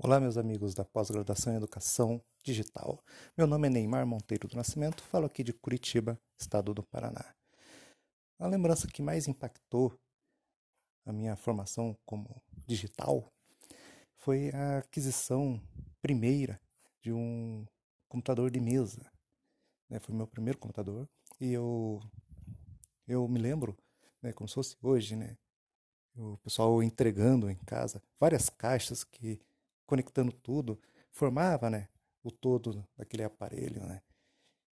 Olá, meus amigos da pós-graduação em Educação Digital. Meu nome é Neymar Monteiro do Nascimento, falo aqui de Curitiba, estado do Paraná. A lembrança que mais impactou a minha formação como digital foi a aquisição primeira de um computador de mesa. Né? Foi meu primeiro computador e eu, eu me lembro, né, como se fosse hoje, né, o pessoal entregando em casa várias caixas que conectando tudo, formava, né, o todo daquele aparelho, né?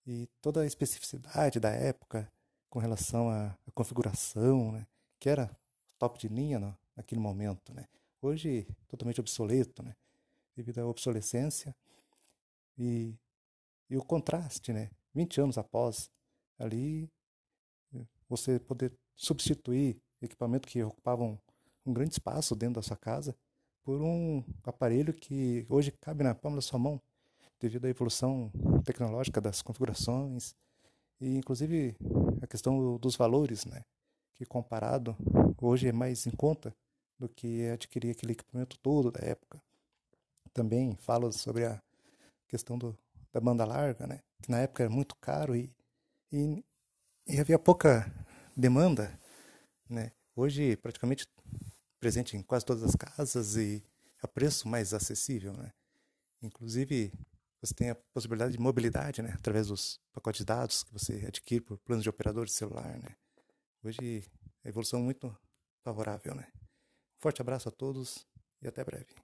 E toda a especificidade da época com relação à, à configuração, né, que era top de linha no, naquele momento, né? Hoje totalmente obsoleto, né? Devido à obsolescência e, e o contraste, né? 20 anos após ali você poder substituir equipamento que ocupavam um grande espaço dentro da sua casa por um aparelho que hoje cabe na palma da sua mão, devido à evolução tecnológica das configurações e inclusive a questão dos valores, né, que comparado hoje é mais em conta do que adquirir aquele equipamento todo da época. Também falo sobre a questão do, da banda larga, né, que na época era muito caro e, e, e havia pouca demanda, né. Hoje praticamente presente em quase todas as casas e a preço mais acessível, né? Inclusive, você tem a possibilidade de mobilidade, né? Através dos pacotes de dados que você adquire por planos de operador de celular, né? Hoje, a evolução é muito favorável, né? Forte abraço a todos e até breve.